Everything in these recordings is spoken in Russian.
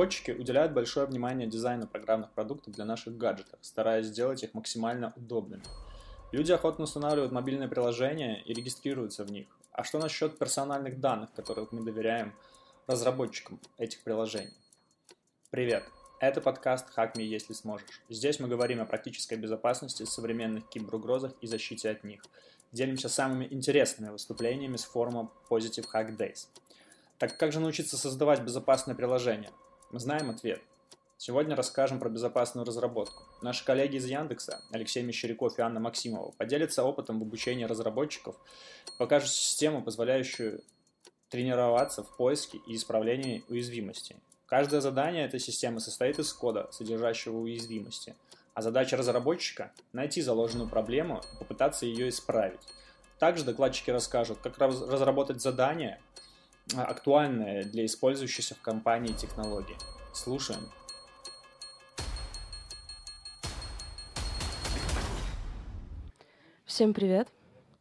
Разработчики уделяют большое внимание дизайну программных продуктов для наших гаджетов, стараясь сделать их максимально удобными. Люди охотно устанавливают мобильные приложения и регистрируются в них. А что насчет персональных данных, которых мы доверяем разработчикам этих приложений? Привет! Это подкаст «Hack Me, если сможешь». Здесь мы говорим о практической безопасности, современных киберугрозах и защите от них. Делимся самыми интересными выступлениями с форума Positive Hack Days. Так как же научиться создавать безопасное приложение? Мы знаем ответ. Сегодня расскажем про безопасную разработку. Наши коллеги из Яндекса, Алексей Мещеряков и Анна Максимова, поделятся опытом в обучении разработчиков, покажут систему, позволяющую тренироваться в поиске и исправлении уязвимостей. Каждое задание этой системы состоит из кода, содержащего уязвимости, а задача разработчика – найти заложенную проблему и попытаться ее исправить. Также докладчики расскажут, как разработать задание, а, актуальное для использующихся в компании технологий. Слушаем. Всем привет.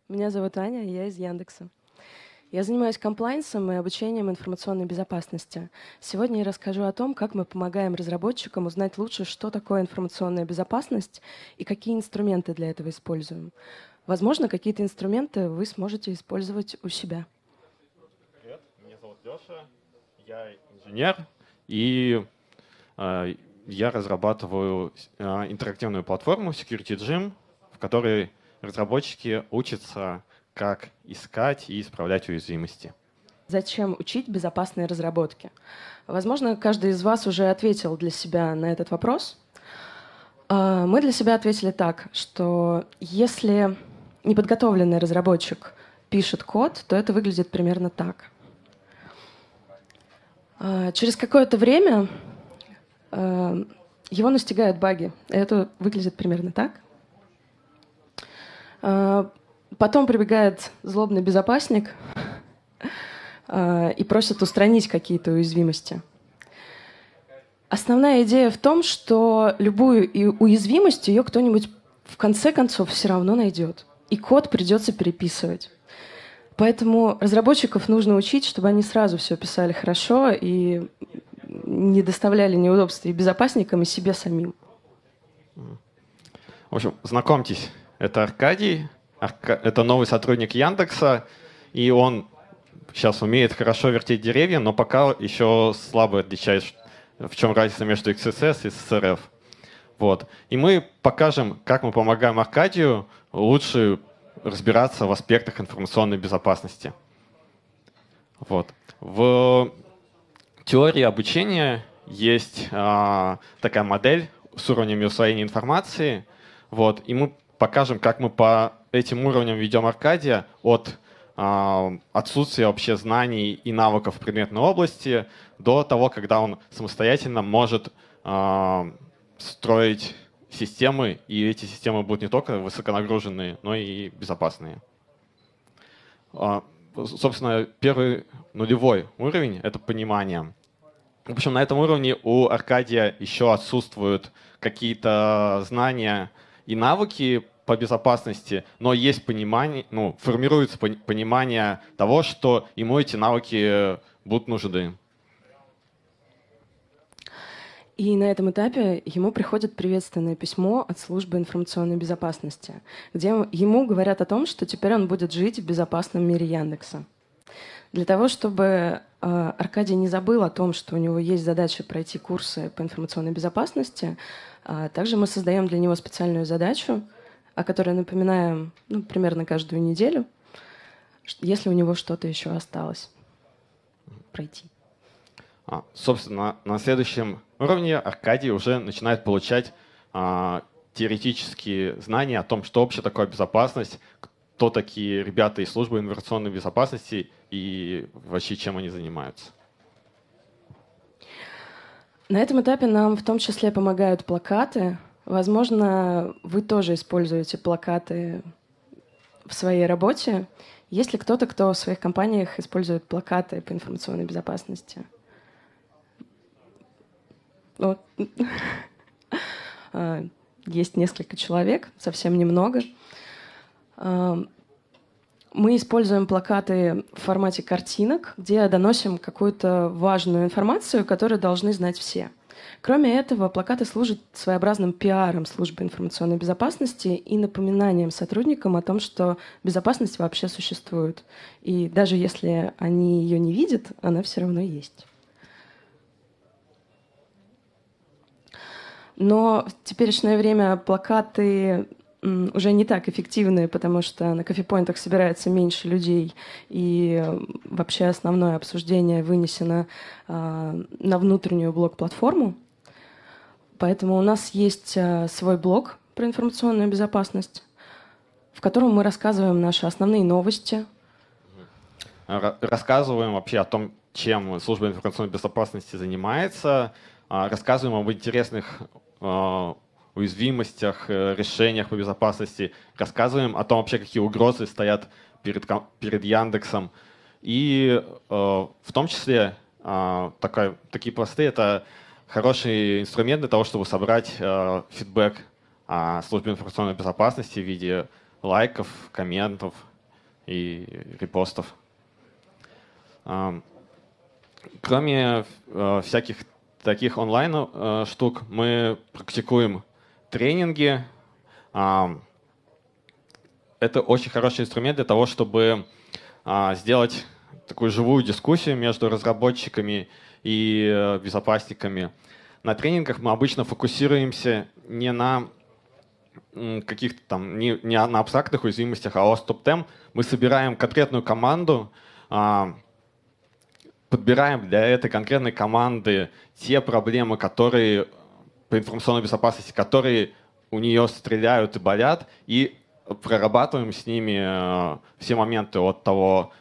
Меня зовут Аня, я из Яндекса. Я занимаюсь комплайнсом и обучением информационной безопасности. Сегодня я расскажу о том, как мы помогаем разработчикам узнать лучше, что такое информационная безопасность и какие инструменты для этого используем. Возможно, какие-то инструменты вы сможете использовать у себя. Леша, я инженер, и э, я разрабатываю э, интерактивную платформу Security Gym, в которой разработчики учатся, как искать и исправлять уязвимости. Зачем учить безопасные разработки? Возможно, каждый из вас уже ответил для себя на этот вопрос. А, мы для себя ответили так, что если неподготовленный разработчик пишет код, то это выглядит примерно так. А, через какое-то время а, его настигают баги. Это выглядит примерно так. А, потом прибегает злобный безопасник и просит устранить какие-то уязвимости. Основная идея в том, что любую уязвимость ее кто-нибудь в конце концов все равно найдет. И код придется переписывать. Поэтому разработчиков нужно учить, чтобы они сразу все писали хорошо и не доставляли неудобств и безопасникам, и себе самим. В общем, знакомьтесь, это Аркадий, это новый сотрудник Яндекса, и он сейчас умеет хорошо вертеть деревья, но пока еще слабо отличает, в чем разница между XSS и SRF. Вот. И мы покажем, как мы помогаем Аркадию лучше разбираться в аспектах информационной безопасности. Вот. В теории обучения есть а, такая модель с уровнями усвоения информации. Вот. И мы покажем, как мы по этим уровням ведем Аркадия от э, отсутствия вообще знаний и навыков в предметной области до того, когда он самостоятельно может э, строить системы, и эти системы будут не только высоконагруженные, но и безопасные. Э, собственно, первый нулевой уровень — это понимание. В общем, на этом уровне у Аркадия еще отсутствуют какие-то знания, и навыки по безопасности, но есть понимание, ну, формируется понимание того, что ему эти навыки будут нужны. И на этом этапе ему приходит приветственное письмо от службы информационной безопасности, где ему говорят о том, что теперь он будет жить в безопасном мире Яндекса. Для того, чтобы э, Аркадий не забыл о том, что у него есть задача пройти курсы по информационной безопасности, а также мы создаем для него специальную задачу, о которой напоминаем ну, примерно каждую неделю, если у него что-то еще осталось пройти. А, собственно, на следующем уровне Аркадий уже начинает получать а, теоретические знания о том, что вообще такое безопасность, кто такие ребята из службы информационной безопасности и вообще чем они занимаются. На этом этапе нам в том числе помогают плакаты. Возможно, вы тоже используете плакаты в своей работе. Есть ли кто-то, кто в своих компаниях использует плакаты по информационной безопасности? Ну, есть несколько человек, совсем немного. Мы используем плакаты в формате картинок, где доносим какую-то важную информацию, которую должны знать все. Кроме этого, плакаты служат своеобразным пиаром службы информационной безопасности и напоминанием сотрудникам о том, что безопасность вообще существует. И даже если они ее не видят, она все равно есть. Но в теперешнее время плакаты уже не так эффективны, потому что на кофепоинтах собирается меньше людей, и вообще основное обсуждение вынесено э, на внутреннюю блок-платформу. Поэтому у нас есть э, свой блог про информационную безопасность, в котором мы рассказываем наши основные новости. Рассказываем вообще о том, чем служба информационной безопасности занимается, а, рассказываем об интересных а, уязвимостях, э, решениях по безопасности, рассказываем о том вообще, какие угрозы стоят перед, перед Яндексом. И э, в том числе э, такая, такие посты — это хороший инструмент для того, чтобы собрать э, фидбэк о службе информационной безопасности в виде лайков, комментов и репостов. Э, кроме э, всяких таких онлайн э, штук, мы практикуем тренинги. Это очень хороший инструмент для того, чтобы а, сделать такую живую дискуссию между разработчиками и э, безопасниками. На тренингах мы обычно фокусируемся не на каких-то там, не, не на абстрактных уязвимостях, а о стоп-тем. Мы собираем конкретную команду, а, подбираем для этой конкретной команды те проблемы, которые по информационной безопасности, которые у нее стреляют и болят, и прорабатываем с ними э, все моменты от того,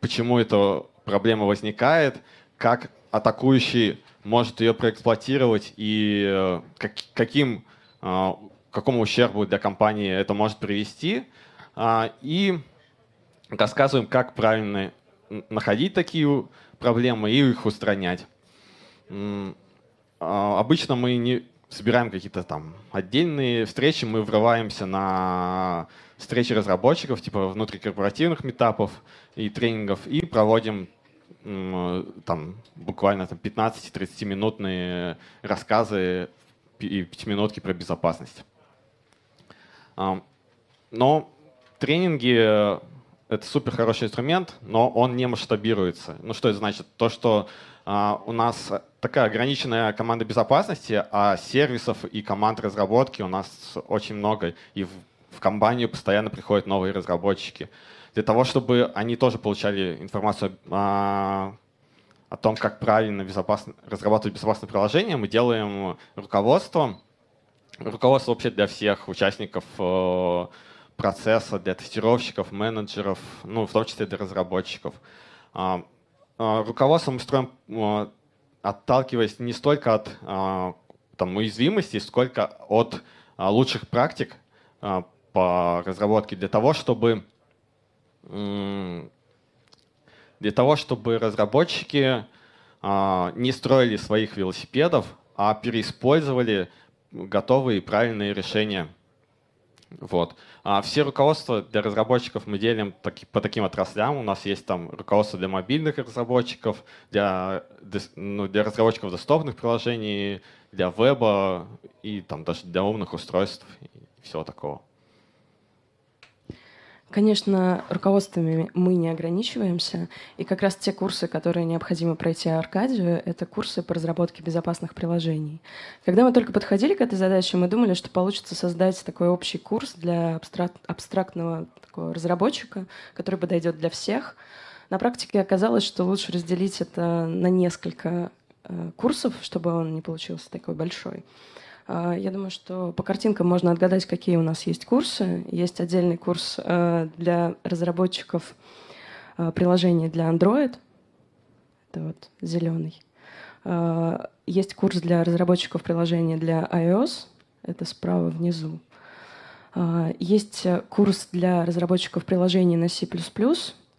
почему эта проблема возникает, как атакующий может ее проэксплуатировать и э, как, каким, э, какому ущербу для компании это может привести. И рассказываем, как правильно находить такие проблемы и их устранять. А, обычно мы не собираем какие-то там отдельные встречи, мы врываемся на встречи разработчиков, типа внутрикорпоративных метапов и тренингов, и проводим там буквально там, 15-30 минутные рассказы и пятиминутки про безопасность. Но тренинги — это супер хороший инструмент, но он не масштабируется. Ну что это значит? То, что а, у нас такая ограниченная команда безопасности, а сервисов и команд разработки у нас очень много, и в, в компанию постоянно приходят новые разработчики. Для того, чтобы они тоже получали информацию о, о том, как правильно безопасно, разрабатывать безопасное приложение, мы делаем руководство. Руководство вообще для всех участников э, процесса, для тестировщиков, менеджеров, ну, в том числе для разработчиков. А, а, руководство мы строим, а, отталкиваясь не столько от там, уязвимости, сколько от лучших практик по разработке для того, чтобы для того, чтобы разработчики не строили своих велосипедов, а переиспользовали готовые и правильные решения вот. А все руководства для разработчиков мы делим таки, по таким отраслям. У нас есть там руководство для мобильных разработчиков, для, ну, для разработчиков десктопных приложений, для веба и там даже для умных устройств и всего такого. Конечно, руководствами мы не ограничиваемся. И как раз те курсы, которые необходимо пройти Аркадию, это курсы по разработке безопасных приложений. Когда мы только подходили к этой задаче, мы думали, что получится создать такой общий курс для абстрак абстрактного такого разработчика, который подойдет для всех. На практике оказалось, что лучше разделить это на несколько э, курсов, чтобы он не получился такой большой. А, я думаю, что по картинкам можно отгадать, какие у нас есть курсы. Есть отдельный курс э, для разработчиков э, приложений для Android. Это вот зеленый. А, есть курс для разработчиков приложений для iOS. Это справа внизу. А, есть курс для разработчиков приложений на C++.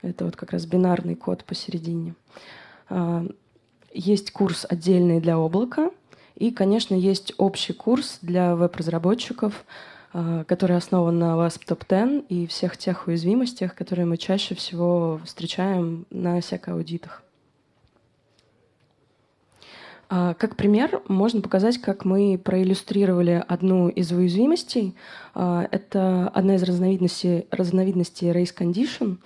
Это вот как раз бинарный код посередине. Есть курс отдельный для облака — и, конечно, есть общий курс для веб-разработчиков, а, который основан на WASP Top 10 и всех тех уязвимостях, которые мы чаще всего встречаем на SEC-аудитах. А, как пример можно показать, как мы проиллюстрировали одну из уязвимостей. А, это одна из разновидностей, разновидностей race condition.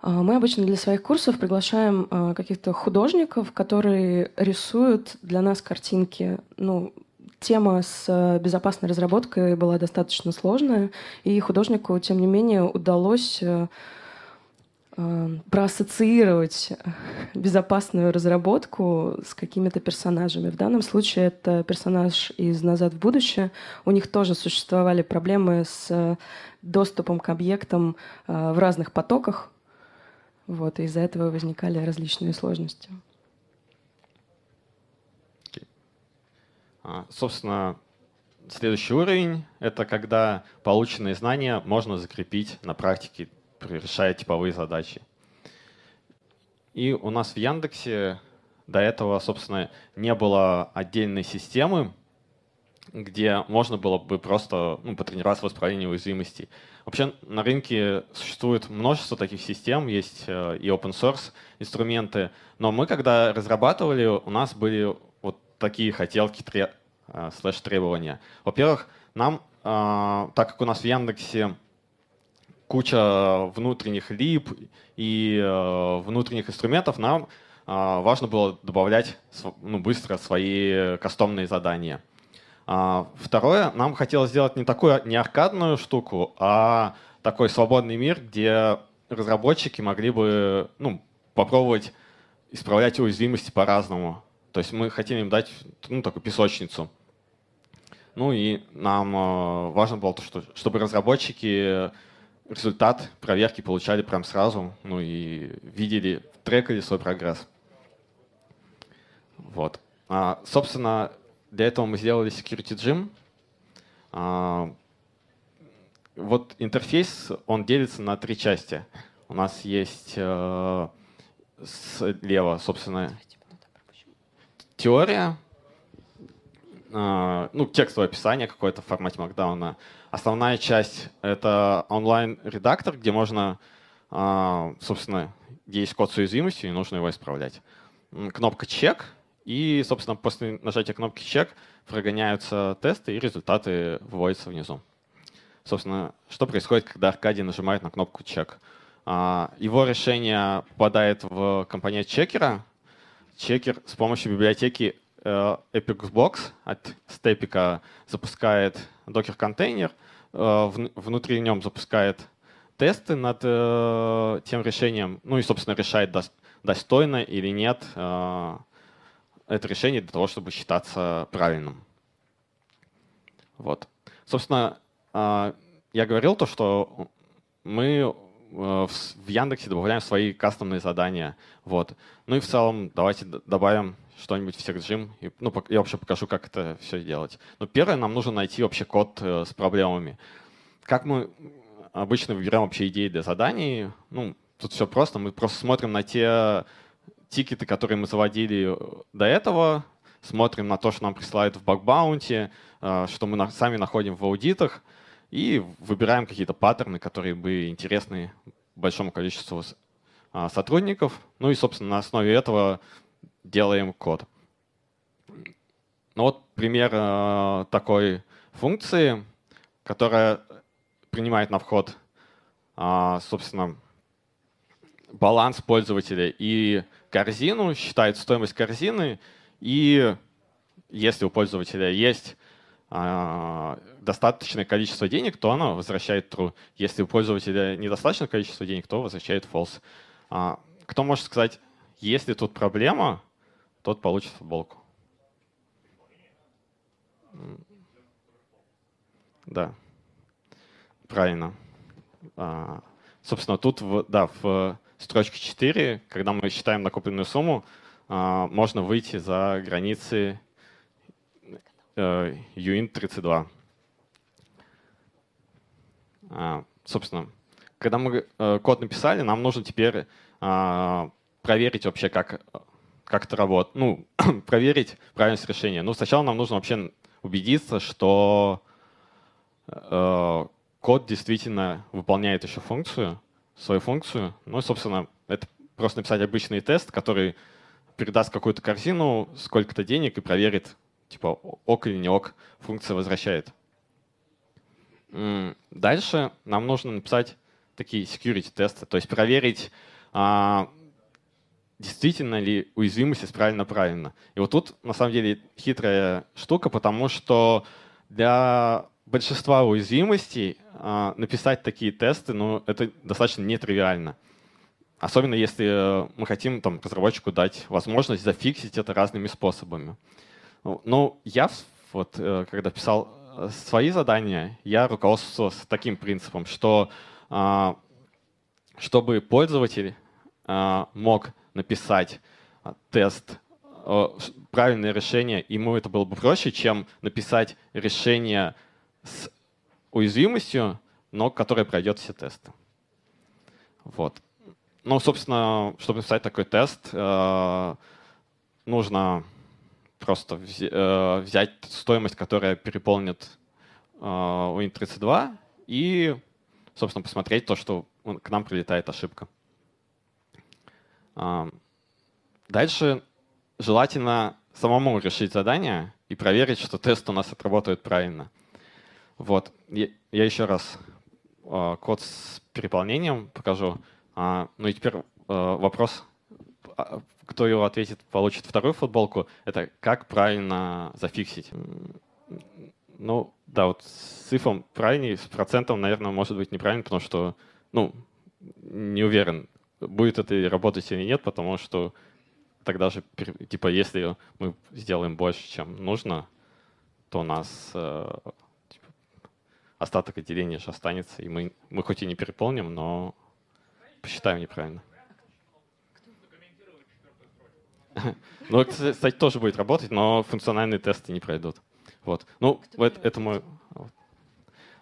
Мы обычно для своих курсов приглашаем каких-то художников, которые рисуют для нас картинки, ну, тема с э, безопасной разработкой была достаточно сложная, и художнику, тем не менее, удалось э, э, проассоциировать безопасную разработку с какими-то персонажами. В данном случае это персонаж из «Назад в будущее». У них тоже существовали проблемы с доступом к объектам в разных потоках. Вот, и из-за этого возникали различные сложности. А, собственно, следующий уровень — это когда полученные знания можно закрепить на практике, решая типовые задачи. И у нас в Яндексе до этого, собственно, не было отдельной системы, где можно было бы просто ну, потренироваться в исправлении уязвимостей. Вообще на рынке существует множество таких систем, есть э, и open source инструменты, но мы, когда разрабатывали, у нас были такие хотелки, тре, э, слэш требования. Во-первых, нам, э, так как у нас в Яндексе куча внутренних лип и внутренних инструментов, нам важно было добавлять ну, быстро свои кастомные задания. Второе, нам хотелось сделать не такую не аркадную штуку, а такой свободный мир, где разработчики могли бы ну, попробовать исправлять уязвимости по-разному. То есть мы хотим им дать ну, такую песочницу. Ну и нам э, важно было то, что, чтобы разработчики результат проверки получали прям сразу, ну и видели, трекали свой прогресс. Вот. А, собственно, для этого мы сделали Security Gym. А, вот интерфейс, он делится на три части. У нас есть э, слева, собственно, теория, а, ну, текстовое описание какое-то в формате Markdown. Основная часть — это онлайн-редактор, где можно, а, собственно, есть код с уязвимостью, и нужно его исправлять. Кнопка «Чек», и, собственно, после нажатия кнопки «Чек» прогоняются тесты, и результаты выводятся внизу. Собственно, что происходит, когда Аркадий нажимает на кнопку «Чек»? А, его решение попадает в компонент чекера, чекер с помощью библиотеки э, Epicbox от Степика запускает докер-контейнер, э, внутри нем запускает тесты над э, тем решением, ну и, собственно, решает, достойно или нет это решение для того, чтобы считаться правильным. Вот. Собственно, я говорил то, что мы Э, в Яндексе добавляем свои кастомные задания. Вот. Ну и в целом давайте добавим что-нибудь в SecGym. И, ну, я вообще покажу, как это все делать. Но первое, нам нужно найти вообще код э, с проблемами. Как мы обычно выбираем вообще идеи для заданий? Ну, тут все просто. Мы просто смотрим на те тикеты, которые мы заводили э, до этого, смотрим на то, что нам присылают в бакбаунте, что мы сами находим в аудитах, и выбираем какие-то паттерны, которые бы интересны большому количеству а, сотрудников. Ну и, собственно, на основе этого делаем код. Ну вот пример а, такой функции, которая принимает на вход, а, собственно, баланс пользователя и корзину, считает стоимость корзины, и если у пользователя есть достаточное количество денег, то она возвращает true. Если у пользователя недостаточное количество денег, то возвращает false. А, кто может сказать, если тут проблема, тот получит футболку? Да, правильно. А, собственно, тут в, да, в строчке 4, когда мы считаем накопленную сумму, а, можно выйти за границы э, UINT 32. А, собственно, когда мы э, код написали, нам нужно теперь а, проверить вообще, как, как это работает. Ну, проверить правильность решения. Ну, сначала нам нужно вообще убедиться, что э, код действительно выполняет еще функцию, свою функцию. Ну, собственно, это просто написать обычный тест, который передаст какую-то корзину, сколько-то денег и проверит, типа, ок или не ок, функция возвращает. Дальше нам нужно написать такие security тесты, то есть проверить, а, действительно ли уязвимость исправлена правильно. И вот тут на самом деле хитрая штука, потому что для большинства уязвимостей а, написать такие тесты, ну, это достаточно нетривиально. Особенно если мы хотим там, разработчику дать возможность зафиксить это разными способами. Ну, ну я вот, э, когда писал э, свои задания, я руководствовался таким принципом, что а, чтобы пользователь а, мог написать тест, правильное решение, ему это было бы проще, чем написать решение с уязвимостью, но которое пройдет все тесты. Вот. Ну, собственно, чтобы написать такой тест, нужно просто взять стоимость, которая переполнит Win32, и собственно, посмотреть то, что к нам прилетает ошибка. Дальше желательно самому решить задание и проверить, что тест у нас отработает правильно. Вот. Я, еще раз а, код с переполнением покажу. А, ну и теперь а, вопрос, кто его ответит, получит вторую футболку. Это как правильно зафиксить. Ну, да, вот с ифом правильнее, с процентом, наверное, может быть неправильно, потому что, ну, не уверен, будет это работать или нет, потому что тогда же, типа, если мы сделаем больше, чем нужно, то у нас э, остаток отделения же останется, и мы, мы хоть и не переполним, но посчитаем неправильно. Ну, кстати, тоже будет работать, но функциональные тесты не пройдут. Вот. Ну, это, это мой,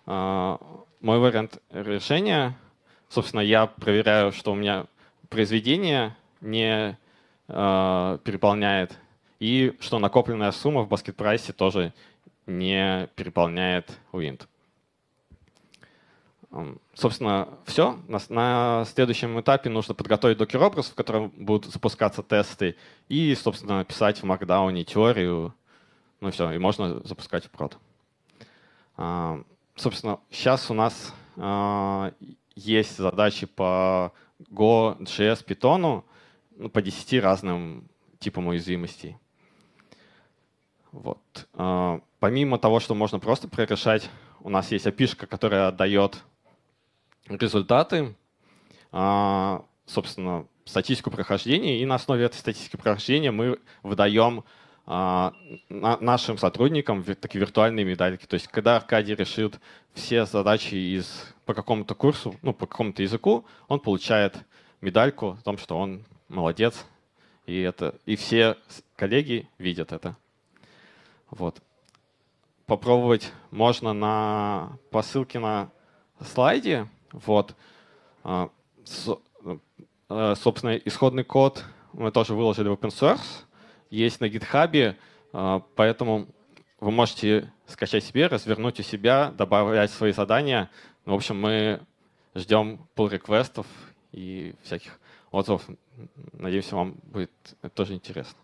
а, мой вариант решения. Собственно, я проверяю, что у меня произведение не а, переполняет, и что накопленная сумма в баскет прайсе тоже не переполняет Wind. Собственно, все. На, следующем этапе нужно подготовить докер-образ, в котором будут запускаться тесты, и, собственно, написать в Markdown теорию ну и все, и можно запускать в прод. Собственно, сейчас у нас а, есть задачи по Go, JS, Python ну, по 10 разным типам уязвимостей. Вот. А, помимо того, что можно просто прорешать, у нас есть API, которая отдает результаты, собственно, статистику прохождения, и на основе этой статистики прохождения мы выдаем а, нашим сотрудникам такие виртуальные медальки. То есть, когда Аркадий решит все задачи из, по какому-то курсу, ну, по какому-то языку, он получает медальку о том, что он молодец, и, это, и все коллеги видят это. Вот. Попробовать можно на, по ссылке на слайде. Вот. А, э, собственно, исходный код мы тоже выложили в open source есть на GitHub, а, поэтому вы можете скачать себе, развернуть у себя, добавлять свои задания. В общем, мы ждем pull реквестов и всяких отзывов. Надеемся, вам будет это тоже интересно.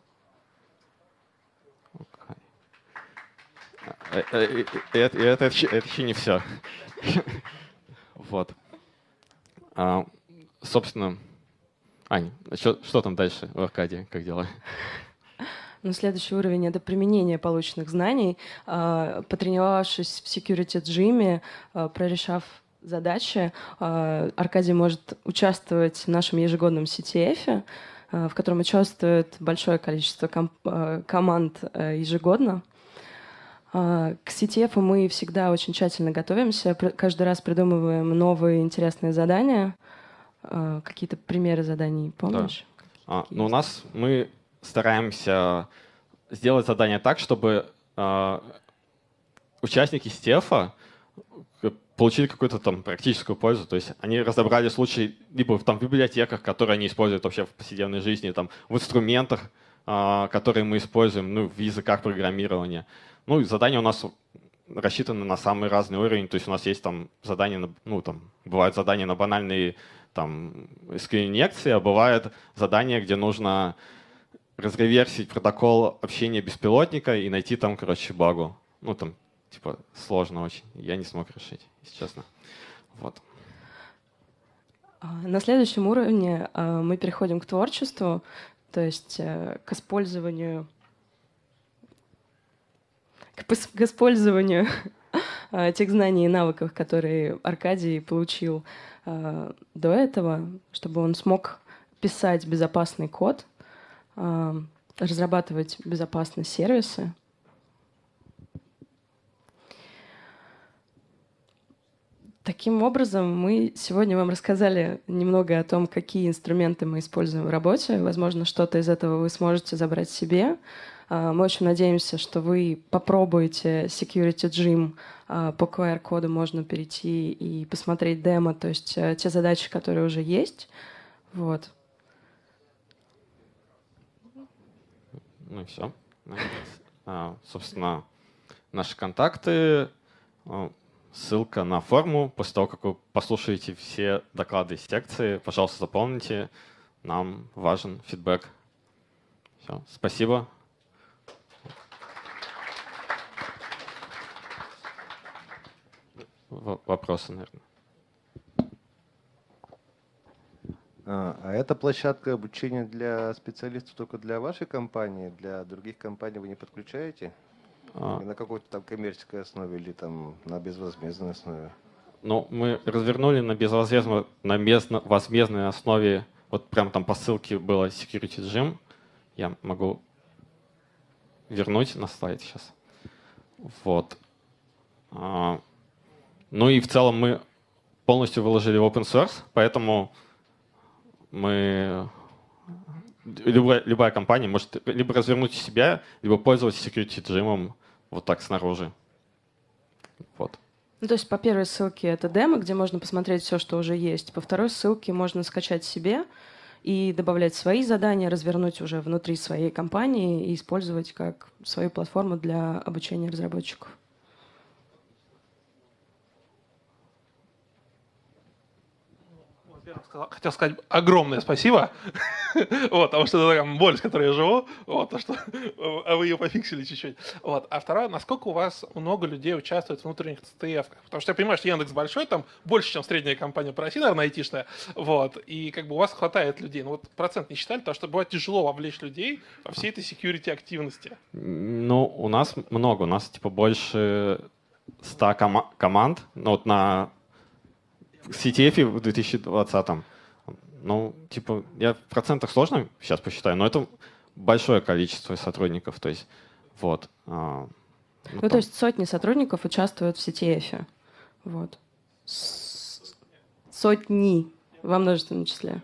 Э, э, это, это, это еще не все. Вот. А, собственно, Ань, что, что там дальше в Аркадии? Как дела? Но следующий уровень — это применение полученных знаний. А, потренировавшись в security джиме, а, прорешав задачи, а, Аркадий может участвовать в нашем ежегодном CTF, в котором участвует большое количество ком команд ежегодно. К CTF мы всегда очень тщательно готовимся, каждый раз придумываем новые интересные задания. Какие-то примеры заданий помнишь? Да. А, ну, у нас мы стараемся сделать задание так, чтобы э, участники Стефа получили какую-то там практическую пользу. То есть они разобрали случаи либо там, в библиотеках, которые они используют вообще в повседневной жизни, там, в инструментах, э, которые мы используем, ну, в языках программирования. Ну, и задания у нас рассчитаны на самый разный уровень. То есть у нас есть там задания, на, ну там бывают задания на банальные там SQL-инъекции, а бывает задание, где нужно разреверсить протокол общения беспилотника и найти там, короче, багу. Ну там типа сложно очень. Я не смог решить, если честно. Вот. А, на следующем уровне а, мы переходим к творчеству, то есть э, к использованию к использованию а, тех знаний и навыков, которые Аркадий получил до этого, чтобы он смог писать безопасный код, разрабатывать безопасные сервисы, Таким образом, мы сегодня вам рассказали немного о том, какие инструменты мы используем в работе. Возможно, что-то из этого вы сможете забрать себе. А, мы очень надеемся, что вы попробуете Security Gym. А, по QR-коду можно перейти и посмотреть демо, то есть э, те задачи, которые уже есть. Вот. Ну и все. Собственно, наши контакты ссылка на форму. После того, как вы послушаете все доклады из секции, пожалуйста, заполните. Нам важен фидбэк. Все, спасибо. В вопросы, наверное. А, а это площадка обучения для специалистов только для вашей компании? Для других компаний вы не подключаете? А. на какой-то там коммерческой основе или там на безвозмездной основе? Ну, мы развернули на безвозмездной, на безвозмездной основе, вот прям там по ссылке было Security Gym. Я могу вернуть на слайд сейчас. Вот. Ну и в целом мы полностью выложили в open source, поэтому мы любая, любая компания может либо развернуть себя, либо пользоваться security джимом вот так снаружи. Вот. Ну, то есть по первой ссылке это демо, где можно посмотреть все, что уже есть. По второй ссылке можно скачать себе и добавлять свои задания, развернуть уже внутри своей компании и использовать как свою платформу для обучения разработчиков. Хотел сказать огромное спасибо, вот, потому что это такая боль, с которой я живу, вот, то, что а вы ее пофиксили чуть-чуть. Вот. А второе, насколько у вас много людей участвует в внутренних ЦТФ? Потому что я понимаю, что Яндекс большой, там больше, чем средняя компания по России, наверное, айтишная, вот, и как бы у вас хватает людей. Ну вот процент не считали, потому что бывает тяжело вовлечь людей во всей этой security активности. Ну, у нас много, у нас типа больше 100 ком- команд, ну вот на CTF в 2020 ну, типа, я в процентах сложно сейчас посчитаю, но это большое количество сотрудников, то есть, вот. А, ну, ну то есть сотни сотрудников участвуют в CTF, вот. Сотни во множественном числе.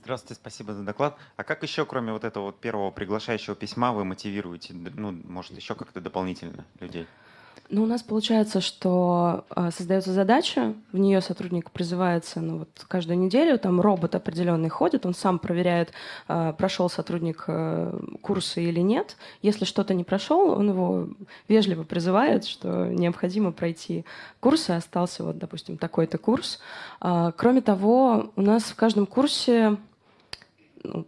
Здравствуйте, спасибо за доклад. А как еще, кроме вот этого вот первого приглашающего письма, вы мотивируете, ну, может, еще как-то дополнительно людей? Ну, у нас получается, что э, создается задача, в нее сотрудник призывается ну, вот, каждую неделю, там робот определенный ходит, он сам проверяет, э, прошел сотрудник э, курсы или нет. Если что-то не прошел, он его вежливо призывает, что необходимо пройти курсы, остался вот, допустим, такой-то курс. Э, кроме того, у нас в каждом курсе ну,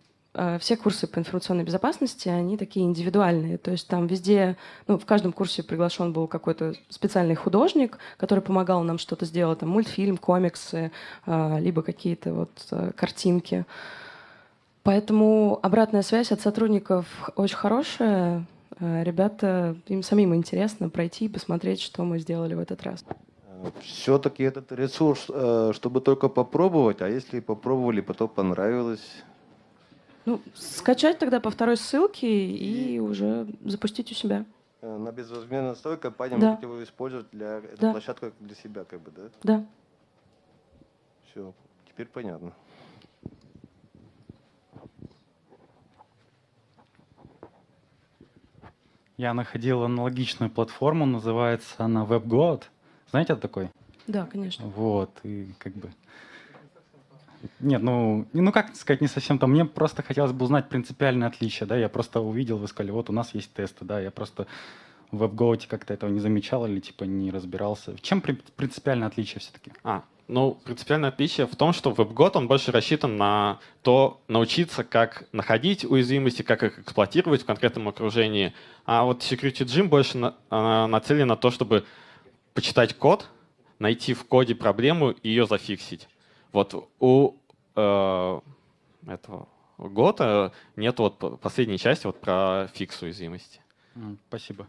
все курсы по информационной безопасности, они такие индивидуальные. То есть там везде, ну, в каждом курсе приглашен был какой-то специальный художник, который помогал нам что-то сделать, там, мультфильм, комиксы, э, либо какие-то вот э, картинки. Поэтому обратная связь от сотрудников очень хорошая. Ребята, им самим интересно пройти и посмотреть, что мы сделали в этот раз. Все-таки этот ресурс, чтобы только попробовать, а если попробовали, потом понравилось, ну, скачать тогда по второй ссылке и уже запустить у себя. Э, на безвозмездной основе компания да. можете его использовать для да. площадку для себя, как бы, да? Да. Все, теперь понятно. Я находил аналогичную платформу, называется она WebGoat. Знаете, это такой? Да, конечно. Вот, и как бы нет, ну, ну как сказать, не совсем то. Мне просто хотелось бы узнать принципиальное отличие, да, я просто увидел, вы сказали, вот у нас есть тесты, да, я просто в WebGoat как-то этого не замечал или типа не разбирался? В чем принципиальное отличие все-таки? А, ну, принципиальное отличие в том, что WebGot, он больше рассчитан на то, научиться, как находить уязвимости, как их эксплуатировать в конкретном окружении. А вот Security Gym больше на, нацелен на то, чтобы почитать код, найти в коде проблему и ее зафиксить. Вот у э, этого года нет вот последней части вот про фикс уязвимости. Спасибо.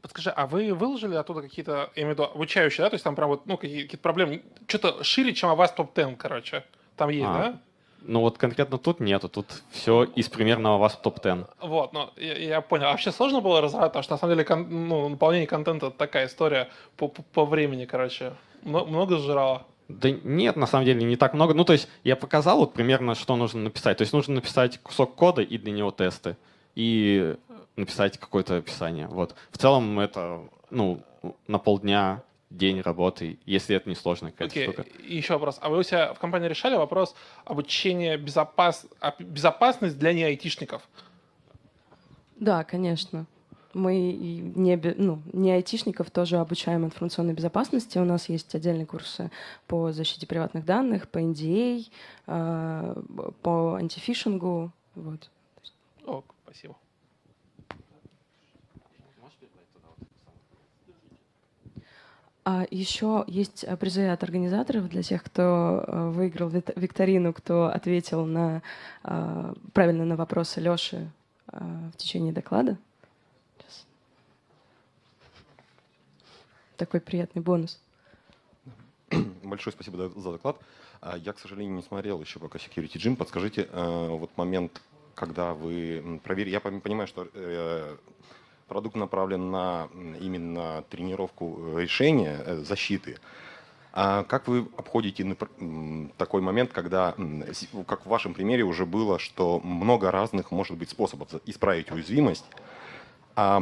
Подскажи, а вы выложили оттуда какие-то, я имею в виду, обучающие, да? То есть там прям вот, ну, какие-то проблемы, что-то шире, чем у вас топ-10, короче. Там есть, а, да? Ну вот конкретно тут нету, тут все из примерного вас топ-10. Вот, ну я, я понял. А вообще сложно было разобрать, потому что на самом деле кон, ну, наполнение контента такая история по, по, по времени, короче. Много сжирало. Да нет, на самом деле не так много. Ну, то есть я показал вот примерно, что нужно написать. То есть нужно написать кусок кода и для него тесты. И написать какое-то описание. Вот. В целом это ну, на полдня день работы, если это не сложная какая-то okay. штука. И еще вопрос. А вы у себя в компании решали вопрос обучения безопас... безопасность для неайтишников? Да, конечно. Мы не, ну, не айтишников тоже обучаем информационной безопасности. У нас есть отдельные курсы по защите приватных данных, по NDA, э, по антифишингу. Вот. О, спасибо. А еще есть э, призы от организаторов для тех, кто э, выиграл викторину, кто ответил на, э, правильно на вопросы Леши в течение доклада. Сейчас. Такой приятный бонус. Большое спасибо за доклад. А, я, к сожалению, не смотрел еще пока Security Gym. Подскажите, вот момент, когда вы проверили, я понимаю, что продукт направлен на именно тренировку э, решения э, защиты. А как вы обходите такой момент, когда, как в вашем примере уже было, что много разных может быть способов исправить уязвимость,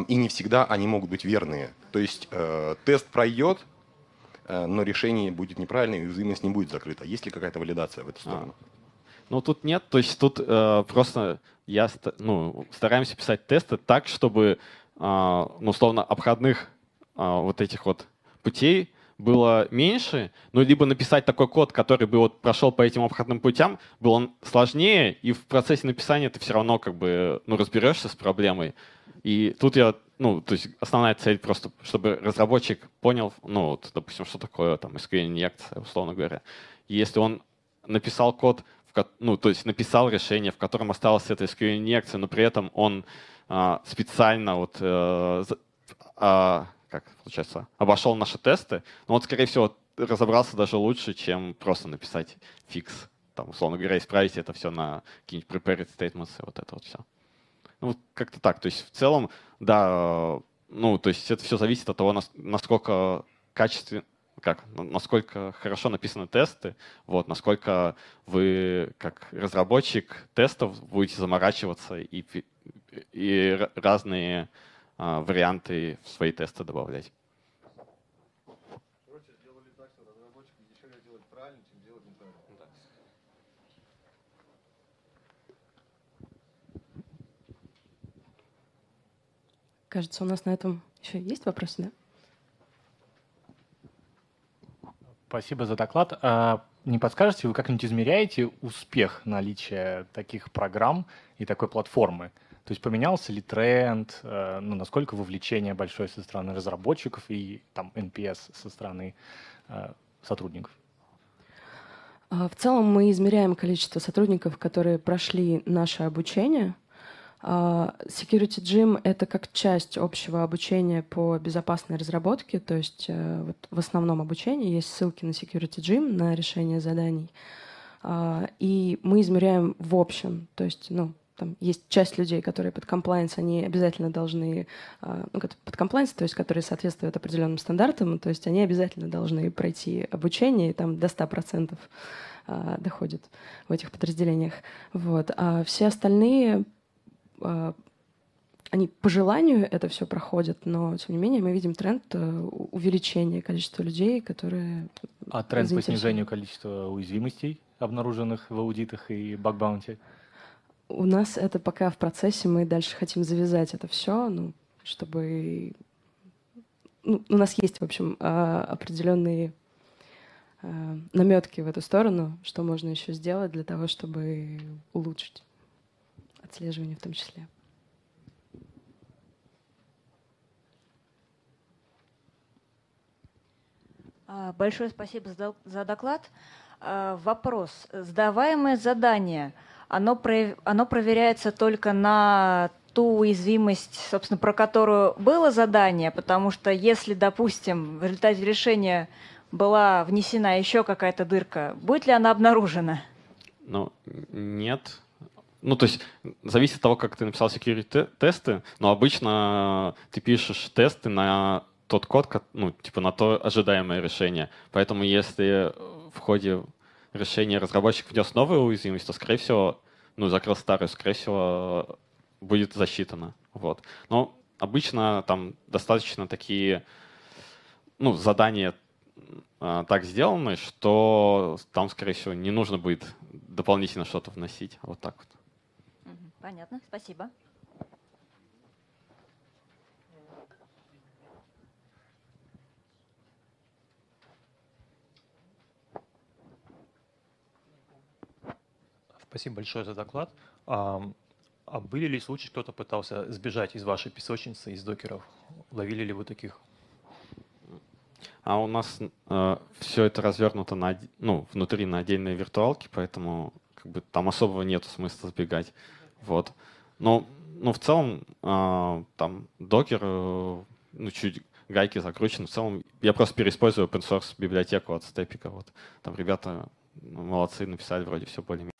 и не всегда они могут быть верные. То есть э, тест пройдет, но решение будет неправильное, и уязвимость не будет закрыта. Есть ли какая-то валидация в эту сторону? А. Ну, тут нет. То есть тут э, просто я ну, стараемся писать тесты так, чтобы а, ну, условно, обходных а, вот этих вот путей было меньше, ну, либо написать такой код, который бы вот прошел по этим обходным путям, был он сложнее, и в процессе написания ты все равно как бы, ну, разберешься с проблемой. И тут я, ну, то есть основная цель просто, чтобы разработчик понял, ну, вот, допустим, что такое там SQL-инъекция, условно говоря. И если он написал код, ну, то есть написал решение, в котором осталась эта SQL-инъекция, но при этом он а, специально вот э, а, как получается обошел наши тесты, но вот скорее всего разобрался даже лучше, чем просто написать фикс, там условно говоря, исправить это все на какие-нибудь prepared statements и вот это вот все. Ну как-то так. То есть в целом, да, ну то есть это все зависит от того, насколько качественно как, насколько хорошо написаны тесты, вот, насколько вы, как разработчик тестов, будете заморачиваться и и разные а, варианты в свои тесты добавлять. Кажется, у нас на этом еще есть вопросы, да? Спасибо за доклад. А не подскажете, вы как-нибудь измеряете успех наличия таких программ и такой платформы? То есть поменялся ли тренд, э, ну, насколько вовлечение большое со стороны разработчиков и там NPS со стороны э, сотрудников? А, в целом мы измеряем количество сотрудников, которые прошли наше обучение. А, Security Gym — это как часть общего обучения по безопасной разработке, то есть э, вот в основном обучении есть ссылки на Security Gym, на решение заданий. А, и мы измеряем в общем, то есть ну, там есть часть людей, которые под комплайенс, они обязательно должны, а, ну, под комплайенс, то есть которые соответствуют определенным стандартам, то есть они обязательно должны пройти обучение, и там до 100% а, доходит в этих подразделениях. Вот. А все остальные они по желанию это все проходят, но тем не менее мы видим тренд э, увеличения количества людей, которые. А тренд по снижению количества уязвимостей, обнаруженных в аудитах и баг-баунти? у нас это пока в процессе, мы дальше хотим завязать это все, ну, чтобы... Ну, у нас есть, в общем, а, определенные а, наметки в эту сторону, что можно еще сделать для того, чтобы улучшить отслеживание в том числе. А, большое спасибо за доклад. Вопрос. Сдаваемое задание – оно, оно проверяется только на ту уязвимость, собственно, про которую было задание, потому что если, допустим, в результате решения была внесена еще какая-то дырка, будет ли она обнаружена? Ну, нет. Ну, то есть, зависит от того, как ты написал security тесты, но обычно ты пишешь тесты на тот код, ну, типа на то ожидаемое решение. Поэтому если в ходе решение разработчик внес новую уязвимость, то, скорее всего, ну, закрыл старую, скорее всего, будет засчитано. Вот. Но обычно там достаточно такие ну, задания а, так сделаны, что там, скорее всего, не нужно будет дополнительно что-то вносить. Вот так вот. Понятно, спасибо. Спасибо большое за доклад. А, а были ли случаи, кто-то пытался сбежать из вашей песочницы, из докеров? Ловили ли вы таких? А у нас э, все это развернуто на, ну, внутри на отдельные виртуалки, поэтому как бы, там особого нет смысла сбегать. Вот. Но ну, в целом э, там докер, э, ну, чуть гайки закручены. В целом я просто переиспользую open source библиотеку от Степика. Вот. Там ребята молодцы, написали вроде все более